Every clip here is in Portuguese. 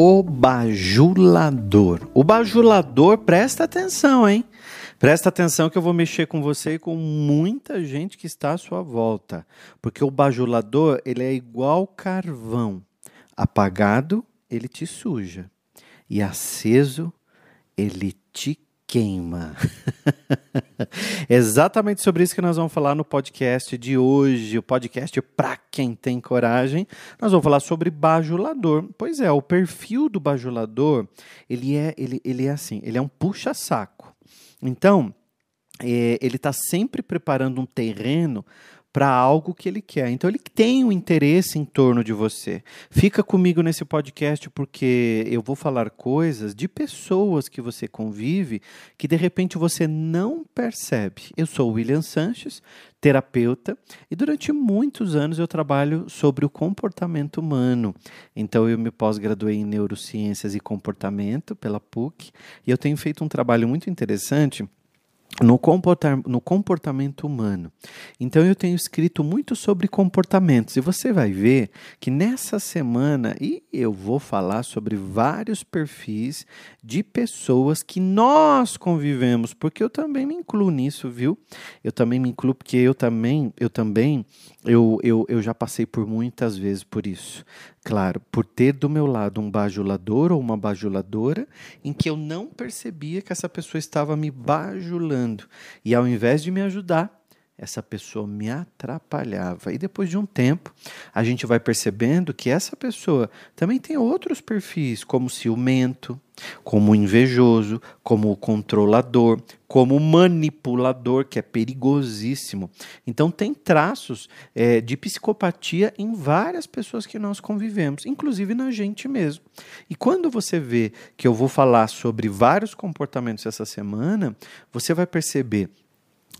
O bajulador. O bajulador, presta atenção, hein? Presta atenção que eu vou mexer com você e com muita gente que está à sua volta. Porque o bajulador, ele é igual carvão. Apagado, ele te suja. E aceso, ele te queima. Exatamente sobre isso que nós vamos falar no podcast de hoje, o podcast para quem tem coragem. Nós vamos falar sobre bajulador. Pois é, o perfil do bajulador, ele é, ele, ele é assim, ele é um puxa-saco. Então, é, ele está sempre preparando um terreno para algo que ele quer. Então ele tem um interesse em torno de você. Fica comigo nesse podcast porque eu vou falar coisas de pessoas que você convive que de repente você não percebe. Eu sou William Sanches, terapeuta, e durante muitos anos eu trabalho sobre o comportamento humano. Então eu me pós-graduei em neurociências e comportamento pela PUC, e eu tenho feito um trabalho muito interessante no, no comportamento humano. Então eu tenho escrito muito sobre comportamentos e você vai ver que nessa semana e eu vou falar sobre vários perfis de pessoas que nós convivemos, porque eu também me incluo nisso, viu? Eu também me incluo porque eu também, eu também, eu, eu, eu já passei por muitas vezes por isso. Claro, por ter do meu lado um bajulador ou uma bajuladora em que eu não percebia que essa pessoa estava me bajulando. E ao invés de me ajudar, essa pessoa me atrapalhava. E depois de um tempo, a gente vai percebendo que essa pessoa também tem outros perfis, como ciumento, como invejoso, como controlador, como manipulador, que é perigosíssimo. Então, tem traços é, de psicopatia em várias pessoas que nós convivemos, inclusive na gente mesmo. E quando você vê que eu vou falar sobre vários comportamentos essa semana, você vai perceber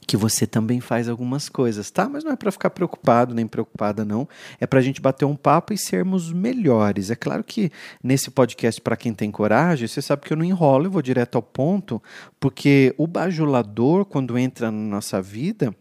que você também faz algumas coisas, tá? Mas não é para ficar preocupado nem preocupada, não. É para a gente bater um papo e sermos melhores. É claro que nesse podcast, para quem tem coragem, você sabe que eu não enrolo, eu vou direto ao ponto, porque o bajulador, quando entra na nossa vida,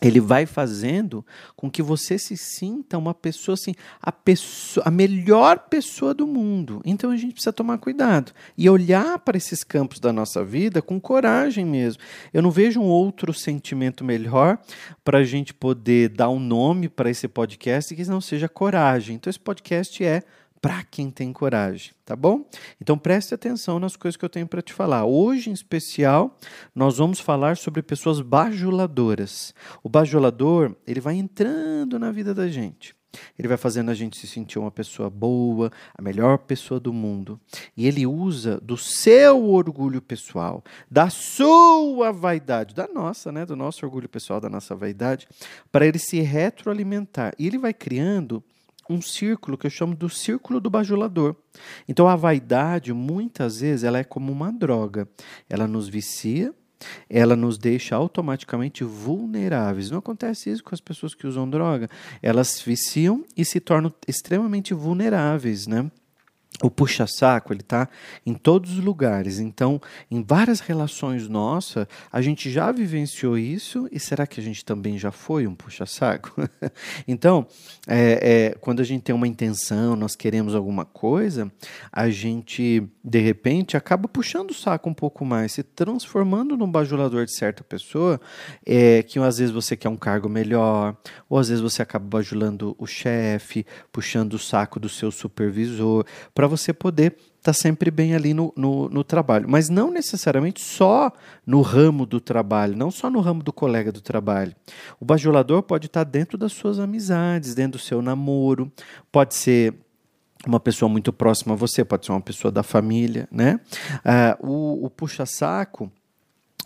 ele vai fazendo com que você se sinta uma pessoa assim, a pessoa, a melhor pessoa do mundo. Então a gente precisa tomar cuidado e olhar para esses campos da nossa vida com coragem mesmo. Eu não vejo um outro sentimento melhor para a gente poder dar um nome para esse podcast que não seja coragem. Então esse podcast é para quem tem coragem, tá bom? Então preste atenção nas coisas que eu tenho para te falar. Hoje, em especial, nós vamos falar sobre pessoas bajuladoras. O bajulador, ele vai entrando na vida da gente. Ele vai fazendo a gente se sentir uma pessoa boa, a melhor pessoa do mundo. E ele usa do seu orgulho pessoal, da sua vaidade, da nossa, né, do nosso orgulho pessoal, da nossa vaidade, para ele se retroalimentar. E ele vai criando um círculo que eu chamo do círculo do bajulador. Então a vaidade, muitas vezes, ela é como uma droga. Ela nos vicia, ela nos deixa automaticamente vulneráveis. Não acontece isso com as pessoas que usam droga. Elas viciam e se tornam extremamente vulneráveis, né? O puxa-saco, ele está em todos os lugares. Então, em várias relações nossas, a gente já vivenciou isso e será que a gente também já foi um puxa-saco? então, é, é, quando a gente tem uma intenção, nós queremos alguma coisa, a gente, de repente, acaba puxando o saco um pouco mais, se transformando num bajulador de certa pessoa, é, que às vezes você quer um cargo melhor, ou às vezes você acaba bajulando o chefe, puxando o saco do seu supervisor, para você poder estar tá sempre bem ali no, no, no, trabalho. Mas não necessariamente só no ramo do trabalho, não só no ramo do colega do trabalho. O bajulador pode estar tá dentro das suas amizades, dentro do seu namoro, pode ser uma pessoa muito próxima a você, pode ser uma pessoa da família, né? Ah, o, o puxa-saco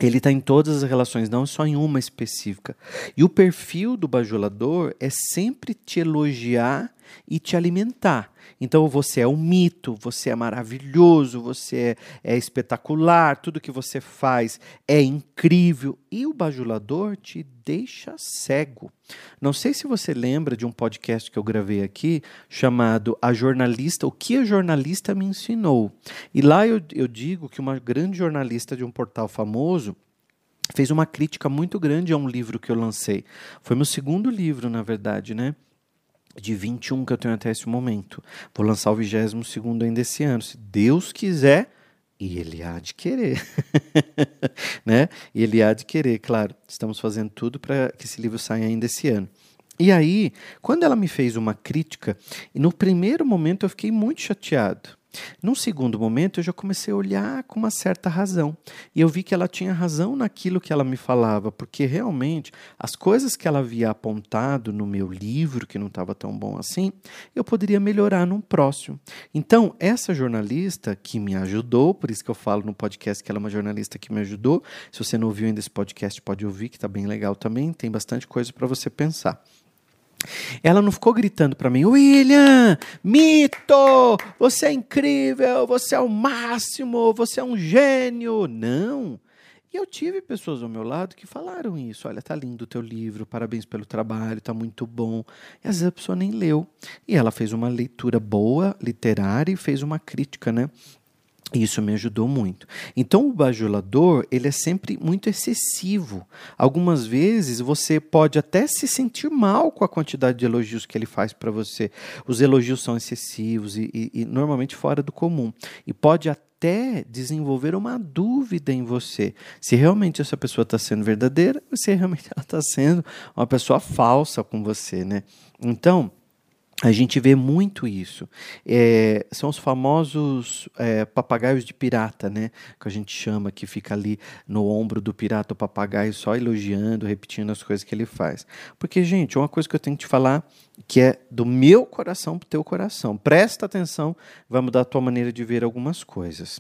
ele está em todas as relações, não só em uma específica. E o perfil do bajulador é sempre te elogiar e te alimentar. Então você é um mito, você é maravilhoso, você é, é espetacular, tudo que você faz é incrível. E o bajulador te deixa cego. Não sei se você lembra de um podcast que eu gravei aqui chamado A Jornalista, o que a jornalista me ensinou. E lá eu, eu digo que uma grande jornalista de um portal famoso fez uma crítica muito grande a um livro que eu lancei. Foi meu segundo livro, na verdade, né? De 21 que eu tenho até esse momento. Vou lançar o 22 segundo ainda esse ano, se Deus quiser, e ele há de querer, né? E ele há de querer, claro. Estamos fazendo tudo para que esse livro saia ainda esse ano. E aí, quando ela me fez uma crítica, no primeiro momento eu fiquei muito chateado. Num segundo momento, eu já comecei a olhar com uma certa razão. E eu vi que ela tinha razão naquilo que ela me falava, porque realmente as coisas que ela havia apontado no meu livro, que não estava tão bom assim, eu poderia melhorar num próximo. Então, essa jornalista que me ajudou, por isso que eu falo no podcast que ela é uma jornalista que me ajudou. Se você não ouviu ainda esse podcast, pode ouvir, que está bem legal também, tem bastante coisa para você pensar. Ela não ficou gritando para mim, William, mito, você é incrível, você é o máximo, você é um gênio. Não. E eu tive pessoas ao meu lado que falaram isso. Olha, tá lindo o teu livro, parabéns pelo trabalho, tá muito bom. E às vezes a pessoa nem leu. E ela fez uma leitura boa, literária, e fez uma crítica, né? Isso me ajudou muito. Então, o bajulador, ele é sempre muito excessivo. Algumas vezes você pode até se sentir mal com a quantidade de elogios que ele faz para você. Os elogios são excessivos e, e, e normalmente fora do comum. E pode até desenvolver uma dúvida em você se realmente essa pessoa está sendo verdadeira ou se realmente ela está sendo uma pessoa falsa com você, né? Então, a gente vê muito isso. É, são os famosos é, papagaios de pirata, né? Que a gente chama, que fica ali no ombro do pirata, o papagaio só elogiando, repetindo as coisas que ele faz. Porque, gente, uma coisa que eu tenho que te falar, que é do meu coração para o teu coração. Presta atenção, vai mudar a tua maneira de ver algumas coisas.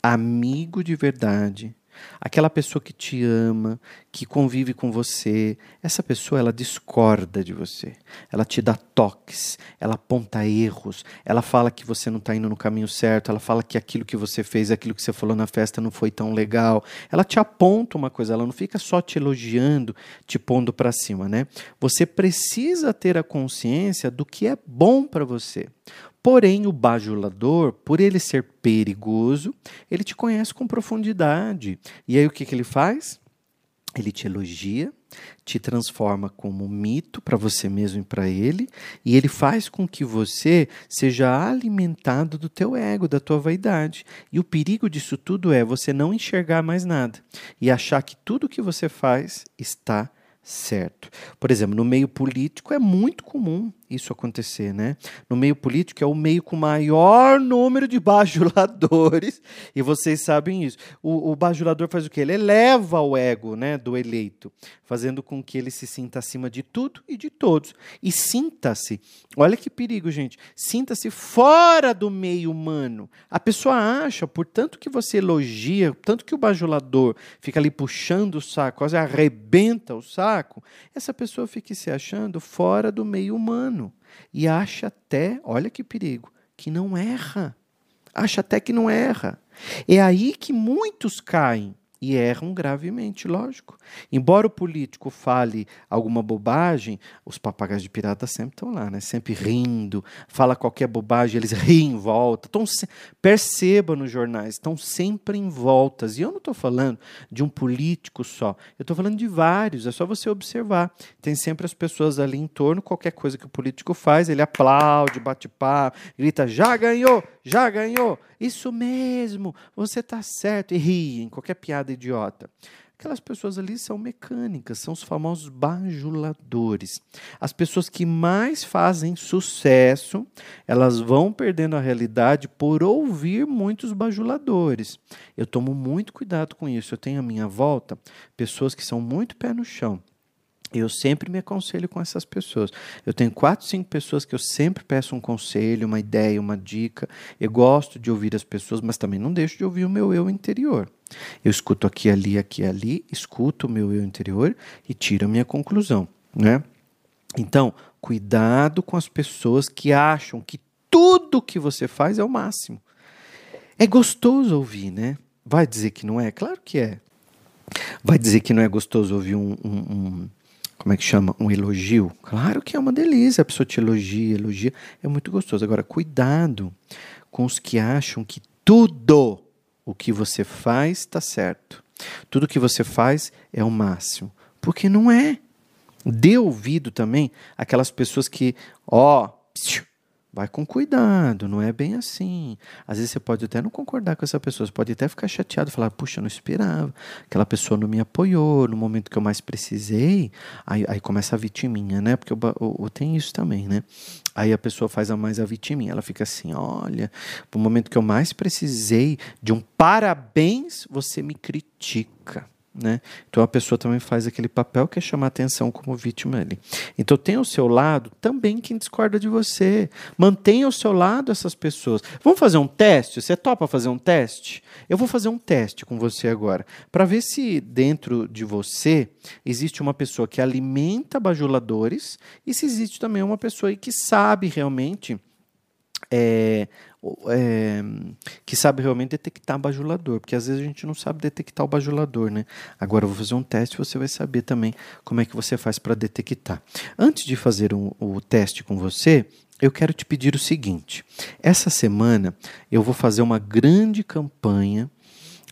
Amigo de verdade aquela pessoa que te ama, que convive com você, essa pessoa ela discorda de você, ela te dá toques, ela aponta erros, ela fala que você não está indo no caminho certo, ela fala que aquilo que você fez, aquilo que você falou na festa não foi tão legal, ela te aponta uma coisa, ela não fica só te elogiando, te pondo para cima, né? Você precisa ter a consciência do que é bom para você. Porém, o bajulador, por ele ser perigoso, ele te conhece com profundidade. E aí o que, que ele faz? Ele te elogia, te transforma como mito para você mesmo e para ele, e ele faz com que você seja alimentado do teu ego, da tua vaidade. E o perigo disso tudo é você não enxergar mais nada e achar que tudo que você faz está certo. Por exemplo, no meio político é muito comum isso acontecer, né? No meio político é o meio com maior número de bajuladores, e vocês sabem isso. O, o bajulador faz o quê? Ele eleva o ego né, do eleito, fazendo com que ele se sinta acima de tudo e de todos. E sinta-se, olha que perigo, gente, sinta-se fora do meio humano. A pessoa acha, por tanto que você elogia, tanto que o bajulador fica ali puxando o saco, quase arrebenta o saco, essa pessoa fica se achando fora do meio humano e acha até, olha que perigo, que não erra. Acha até que não erra. É aí que muitos caem e erram gravemente, lógico. Embora o político fale alguma bobagem, os papagaios de pirata sempre estão lá, né? sempre rindo, fala qualquer bobagem, eles riem em volta. Tão se... Perceba nos jornais, estão sempre em voltas. E eu não estou falando de um político só, eu estou falando de vários, é só você observar. Tem sempre as pessoas ali em torno, qualquer coisa que o político faz, ele aplaude, bate papo, grita, já ganhou, já ganhou, isso mesmo, você está certo, e riem, qualquer piada idiota. Aquelas pessoas ali são mecânicas, são os famosos bajuladores. As pessoas que mais fazem sucesso, elas vão perdendo a realidade por ouvir muitos bajuladores. Eu tomo muito cuidado com isso. Eu tenho à minha volta pessoas que são muito pé no chão eu sempre me aconselho com essas pessoas. Eu tenho quatro, cinco pessoas que eu sempre peço um conselho, uma ideia, uma dica. Eu gosto de ouvir as pessoas, mas também não deixo de ouvir o meu eu interior. Eu escuto aqui, ali, aqui, ali, escuto o meu eu interior e tiro a minha conclusão, né? Então, cuidado com as pessoas que acham que tudo que você faz é o máximo. É gostoso ouvir, né? Vai dizer que não é? Claro que é. Vai dizer que não é gostoso ouvir um, um, um como é que chama? Um elogio. Claro que é uma delícia, a pessoa te elogia, elogia, é muito gostoso. Agora, cuidado com os que acham que tudo o que você faz está certo. Tudo que você faz é o máximo. Porque não é. Dê ouvido também aquelas pessoas que, ó, Vai com cuidado, não é bem assim. Às vezes você pode até não concordar com essa pessoa, você pode até ficar chateado, falar, puxa, eu não esperava, aquela pessoa não me apoiou no momento que eu mais precisei. Aí, aí começa a vitiminha, né? Porque eu, eu, eu tenho isso também, né? Aí a pessoa faz a mais a vitiminha, ela fica assim, olha, no momento que eu mais precisei de um parabéns, você me critica. Né? Então a pessoa também faz aquele papel que é chamar atenção como vítima ali. Então tem ao seu lado também quem discorda de você. Mantenha ao seu lado essas pessoas. Vamos fazer um teste? Você topa fazer um teste? Eu vou fazer um teste com você agora para ver se dentro de você existe uma pessoa que alimenta bajuladores e se existe também uma pessoa que sabe realmente é, é, que sabe realmente detectar bajulador, porque às vezes a gente não sabe detectar o bajulador, né? Agora eu vou fazer um teste e você vai saber também como é que você faz para detectar. Antes de fazer um, o teste com você, eu quero te pedir o seguinte: essa semana eu vou fazer uma grande campanha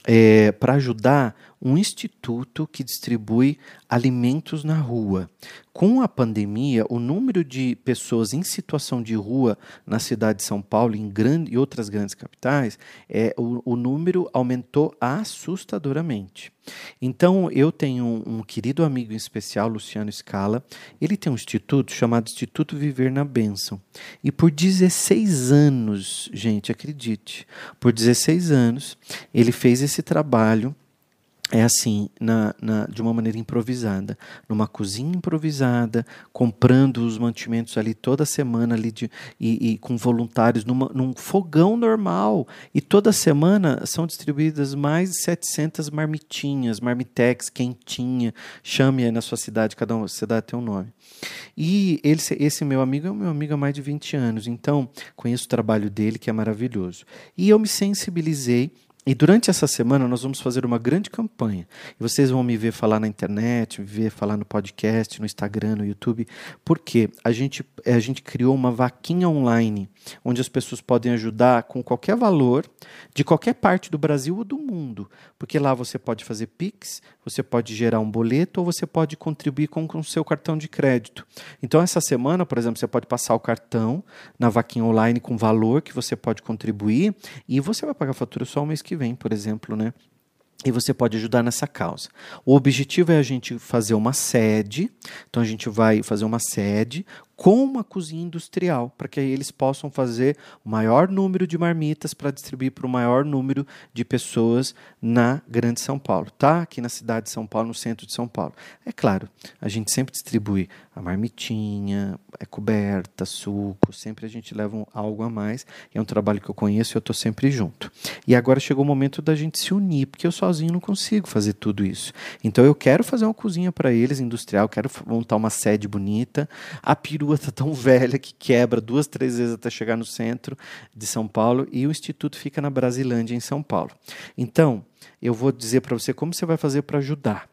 é, para ajudar um instituto que distribui alimentos na rua. Com a pandemia, o número de pessoas em situação de rua na cidade de São Paulo em grande, e outras grandes capitais, é, o, o número aumentou assustadoramente. Então, eu tenho um, um, querido amigo em especial, Luciano Scala. Ele tem um instituto chamado Instituto Viver na Bênção. E por 16 anos, gente, acredite, por 16 anos, ele fez esse trabalho é assim, na, na, de uma maneira improvisada, numa cozinha improvisada, comprando os mantimentos ali toda semana ali de, e, e com voluntários numa, num fogão normal. E toda semana são distribuídas mais de 700 marmitinhas, marmitex, quentinha, chame na sua cidade, cada uma, cidade tem um nome. E ele, esse meu amigo é meu amigo há mais de 20 anos, então conheço o trabalho dele, que é maravilhoso. E eu me sensibilizei e durante essa semana nós vamos fazer uma grande campanha. E vocês vão me ver falar na internet, me ver falar no podcast, no Instagram, no YouTube, porque a gente, a gente criou uma vaquinha online, onde as pessoas podem ajudar com qualquer valor, de qualquer parte do Brasil ou do mundo. Porque lá você pode fazer Pix, você pode gerar um boleto ou você pode contribuir com o seu cartão de crédito. Então, essa semana, por exemplo, você pode passar o cartão na vaquinha online com valor que você pode contribuir e você vai pagar a fatura só o mês que vem, por exemplo, né? E você pode ajudar nessa causa. O objetivo é a gente fazer uma sede. Então a gente vai fazer uma sede com uma cozinha industrial, para que eles possam fazer o maior número de marmitas para distribuir para o maior número de pessoas na Grande São Paulo, tá? Aqui na cidade de São Paulo, no centro de São Paulo. É claro, a gente sempre distribui a marmitinha, é coberta, suco, sempre a gente leva um, algo a mais. É um trabalho que eu conheço e eu estou sempre junto. E agora chegou o momento da gente se unir, porque eu sozinho não consigo fazer tudo isso. Então eu quero fazer uma cozinha para eles, industrial, quero montar uma sede bonita. A peru perua está tão velha que quebra duas, três vezes até chegar no centro de São Paulo e o instituto fica na Brasilândia, em São Paulo. Então, eu vou dizer para você como você vai fazer para ajudar.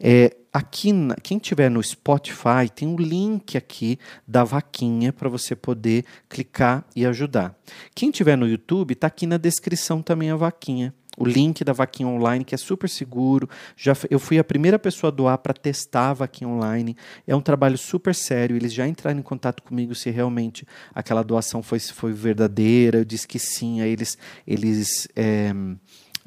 É, aqui, quem tiver no Spotify, tem um link aqui da vaquinha para você poder clicar e ajudar. Quem tiver no YouTube, está aqui na descrição também a vaquinha o link da vaquinha online, que é super seguro. Já eu fui a primeira pessoa a doar para testar a vaquinha online. É um trabalho super sério. Eles já entraram em contato comigo se realmente aquela doação foi, foi verdadeira. Eu disse que sim. Aí eles, eles é,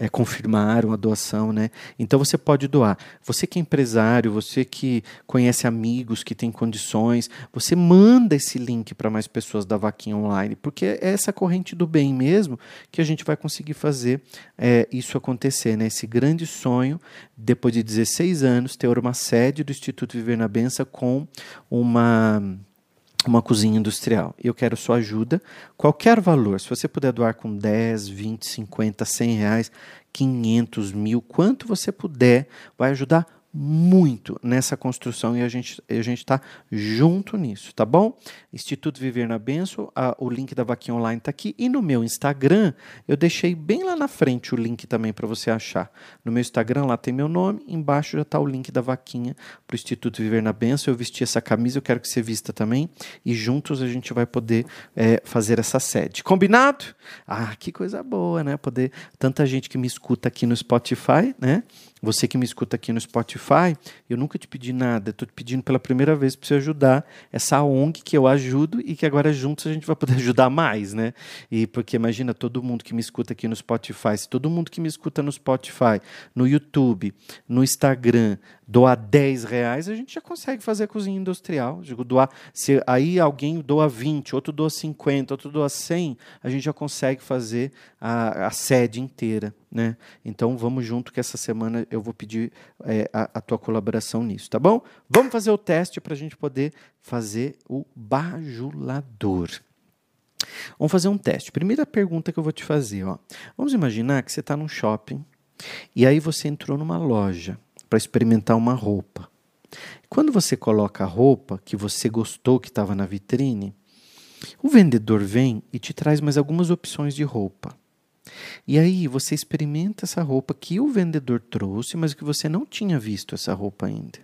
é, confirmaram a doação, né? Então você pode doar. Você que é empresário, você que conhece amigos que têm condições, você manda esse link para mais pessoas da vaquinha online, porque é essa corrente do bem mesmo que a gente vai conseguir fazer é, isso acontecer, né? Esse grande sonho, depois de 16 anos, ter uma sede do Instituto Viver na Benção com uma uma cozinha industrial. Eu quero sua ajuda, qualquer valor. Se você puder doar com 10, 20, 50, 100 reais, 500 mil, quanto você puder, vai ajudar muito nessa construção e a gente a gente está junto nisso, tá bom? Instituto Viver na Benção, a, o link da vaquinha online está aqui e no meu Instagram eu deixei bem lá na frente o link também para você achar. No meu Instagram lá tem meu nome, embaixo já está o link da vaquinha para o Instituto Viver na Benção. Eu vesti essa camisa, eu quero que você vista também e juntos a gente vai poder é, fazer essa sede. Combinado? Ah, que coisa boa, né? Poder tanta gente que me escuta aqui no Spotify, né? Você que me escuta aqui no Spotify, eu nunca te pedi nada, estou te pedindo pela primeira vez para você ajudar essa ONG que eu ajudo e que agora juntos a gente vai poder ajudar mais, né? E porque imagina todo mundo que me escuta aqui no Spotify, se todo mundo que me escuta no Spotify, no YouTube, no Instagram, doar 10 reais, a gente já consegue fazer cozinha industrial. Digo, doar, se aí alguém doa 20, outro doa 50, outro doa 100, a gente já consegue fazer a, a sede inteira. Né? Então vamos junto que essa semana eu vou pedir é, a, a, tua colaboração nisso, tá bom? Vamos fazer o teste para a gente poder fazer o bajulador. Vamos fazer um teste. Primeira pergunta que eu vou te fazer, ó. Vamos imaginar que você está num shopping e aí você entrou numa loja para experimentar uma roupa. Quando você coloca a roupa que você gostou que estava na vitrine, o vendedor vem e te traz mais algumas opções de roupa. E aí você experimenta essa roupa que o vendedor trouxe, mas que você não tinha visto essa roupa ainda.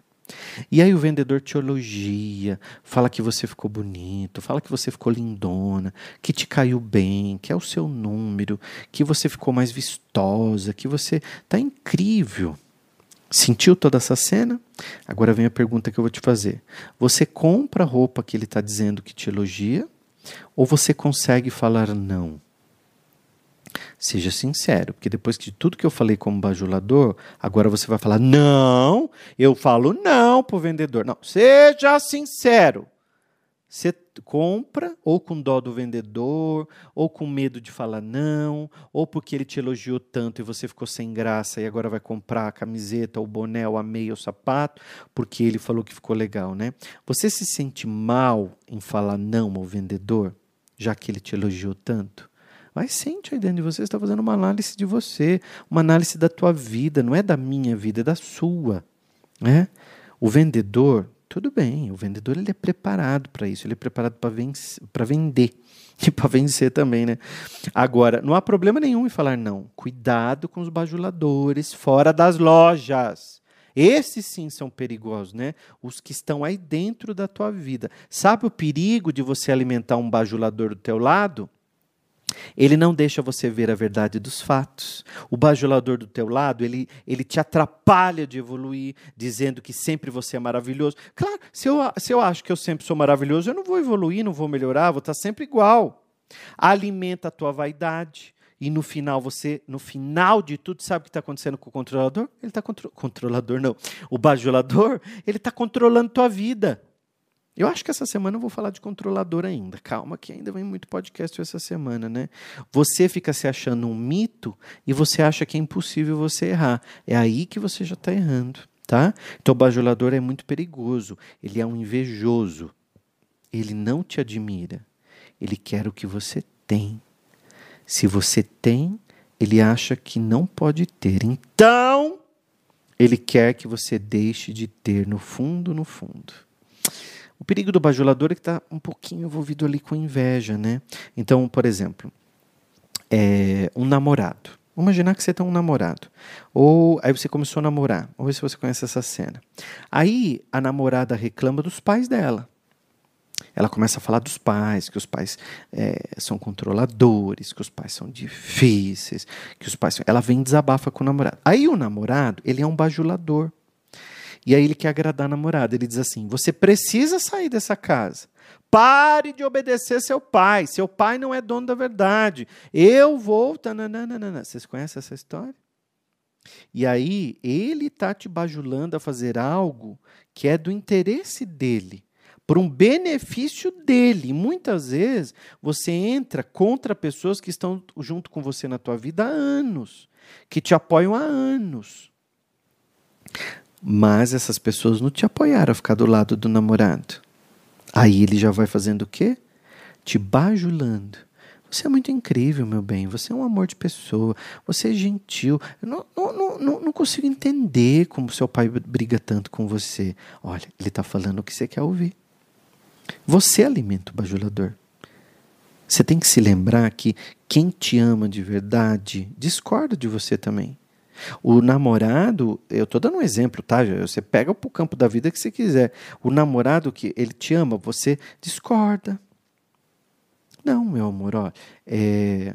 E aí o vendedor te elogia, fala que você ficou bonito, fala que você ficou lindona, que te caiu bem, que é o seu número, que você ficou mais vistosa, que você está incrível. Sentiu toda essa cena? Agora vem a pergunta que eu vou te fazer. Você compra a roupa que ele está dizendo que te elogia? Ou você consegue falar não? Seja sincero, porque depois de tudo que eu falei como bajulador, agora você vai falar não, eu falo não para o vendedor. Não, seja sincero. Você compra ou com dó do vendedor, ou com medo de falar não, ou porque ele te elogiou tanto e você ficou sem graça e agora vai comprar a camiseta, o boné, o a meia, o sapato, porque ele falou que ficou legal, né? Você se sente mal em falar não ao vendedor, já que ele te elogiou tanto? Mas sente aí dentro de você, está fazendo uma análise de você, uma análise da tua vida, não é da minha vida, é da sua. Né? O vendedor tudo bem, o vendedor ele é preparado para isso, ele é preparado para vender e para vencer também, né? Agora, não há problema nenhum em falar não. Cuidado com os bajuladores fora das lojas. Esses sim são perigosos, né? Os que estão aí dentro da tua vida. Sabe o perigo de você alimentar um bajulador do teu lado? Ele não deixa você ver a verdade dos fatos. O bajulador do teu lado, ele, ele te atrapalha de evoluir, dizendo que sempre você é maravilhoso. Claro, se eu, se eu acho que eu sempre sou maravilhoso, eu não vou evoluir, não vou melhorar, vou estar sempre igual. Alimenta a tua vaidade. E no final, você, no final de tudo, sabe o que está acontecendo com o controlador? Ele está contro controlador, não. O bajulador, ele está controlando tua vida. Eu acho que essa semana eu vou falar de controlador ainda. Calma, que ainda vem muito podcast essa semana, né? Você fica se achando um mito e você acha que é impossível você errar. É aí que você já está errando, tá? Então o bajulador é muito perigoso. Ele é um invejoso. Ele não te admira. Ele quer o que você tem. Se você tem, ele acha que não pode ter. Então, ele quer que você deixe de ter no fundo, no fundo. O perigo do bajulador é que está um pouquinho envolvido ali com inveja, né? Então, por exemplo, é, um namorado. Vamos imaginar que você tem um namorado. Ou aí você começou a namorar. Vamos ver se você conhece essa cena. Aí a namorada reclama dos pais dela. Ela começa a falar dos pais, que os pais é, são controladores, que os pais são difíceis, que os pais são... Ela vem e desabafa com o namorado. Aí o namorado, ele é um bajulador. E aí ele quer agradar a namorada. Ele diz assim: Você precisa sair dessa casa. Pare de obedecer seu pai. Seu pai não é dono da verdade. Eu vou. Vocês conhecem essa história? E aí ele está te bajulando a fazer algo que é do interesse dele, por um benefício dele. E muitas vezes você entra contra pessoas que estão junto com você na tua vida há anos, que te apoiam há anos. Mas essas pessoas não te apoiaram a ficar do lado do namorado. Aí ele já vai fazendo o quê? Te bajulando. Você é muito incrível, meu bem. Você é um amor de pessoa. Você é gentil. Eu não, não, não, não consigo entender como seu pai briga tanto com você. Olha, ele está falando o que você quer ouvir. Você alimenta o bajulador. Você tem que se lembrar que quem te ama de verdade discorda de você também. O namorado, eu estou dando um exemplo, tá? Você pega para o campo da vida que você quiser. O namorado que ele te ama, você discorda. Não, meu amor, ó, é,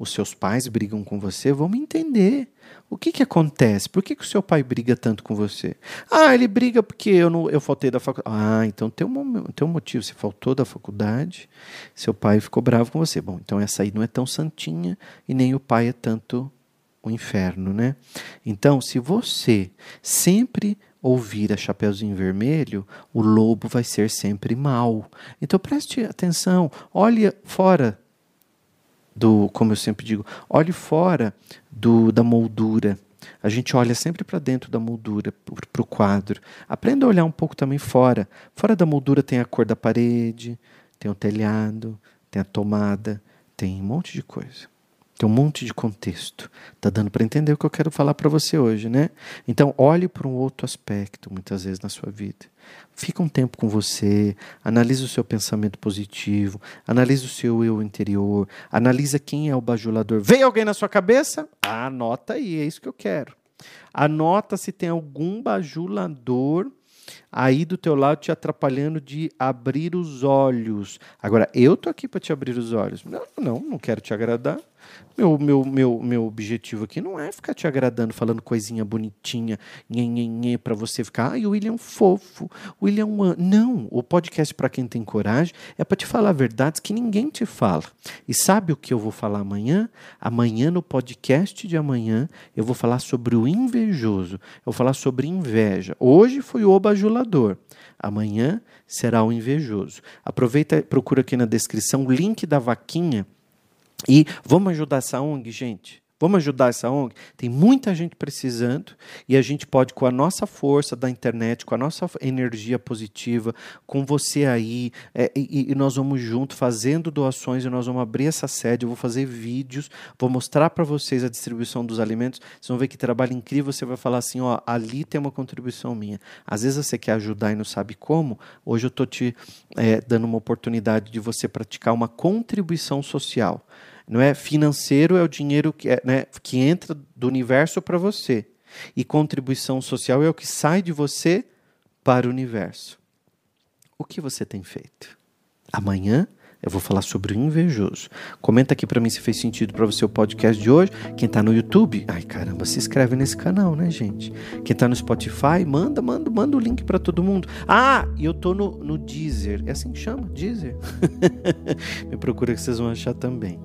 os seus pais brigam com você, vamos entender. O que, que acontece? Por que, que o seu pai briga tanto com você? Ah, ele briga porque eu, não, eu faltei da faculdade. Ah, então tem um, tem um motivo. Você faltou da faculdade, seu pai ficou bravo com você. Bom, então essa aí não é tão santinha e nem o pai é tanto o inferno, né? Então, se você sempre ouvir a Chapeuzinho Vermelho, o lobo vai ser sempre mal. Então preste atenção, olhe fora do, como eu sempre digo, olhe fora do, da moldura. A gente olha sempre para dentro da moldura, para o quadro. Aprenda a olhar um pouco também fora. Fora da moldura tem a cor da parede, tem o telhado, tem a tomada, tem um monte de coisa. Tem um monte de contexto. Tá dando para entender o que eu quero falar para você hoje, né? Então, olhe para um outro aspecto, muitas vezes na sua vida. Fica um tempo com você, analise o seu pensamento positivo, analise o seu eu interior, analisa quem é o bajulador. Veio alguém na sua cabeça? Ah, anota aí, é isso que eu quero. Anota se tem algum bajulador aí do teu lado te atrapalhando de abrir os olhos. Agora, eu tô aqui para te abrir os olhos. Não, não, não quero te agradar. Meu, meu, meu, meu objetivo aqui não é ficar te agradando, falando coisinha bonitinha, nhenhenhê, para você ficar, ai, o William fofo, o William Não, o podcast para quem tem coragem é para te falar verdades que ninguém te fala. E sabe o que eu vou falar amanhã? Amanhã, no podcast de amanhã, eu vou falar sobre o invejoso, eu vou falar sobre inveja. Hoje foi o bajulador. Amanhã será o invejoso. Aproveita, procura aqui na descrição o link da vaquinha e vamos ajudar essa ONG, gente? Vamos ajudar essa ONG? Tem muita gente precisando e a gente pode, com a nossa força da internet, com a nossa energia positiva, com você aí, é, e, e, nós vamos junto fazendo doações e nós vamos abrir essa sede. Eu vou fazer vídeos, vou mostrar para vocês a distribuição dos alimentos. Vocês vão ver que trabalho incrível. Você vai falar assim: ó, ali tem uma contribuição minha. Às vezes você quer ajudar e não sabe como. Hoje eu estou te é, dando uma oportunidade de você praticar uma contribuição social não é financeiro é o dinheiro que, é, né, que entra do universo para você e contribuição social é o que sai de você para o universo. O que você tem feito? Amanhã eu vou falar sobre o invejoso. Comenta aqui para mim se fez sentido para você o podcast de hoje. Quem está no YouTube, ai caramba, se inscreve nesse canal, né, gente? Quem está no Spotify, manda, manda, manda o link para todo mundo. Ah, e eu tô no, no Deezer. É assim que chama? Deezer. Me procura que vocês vão achar também.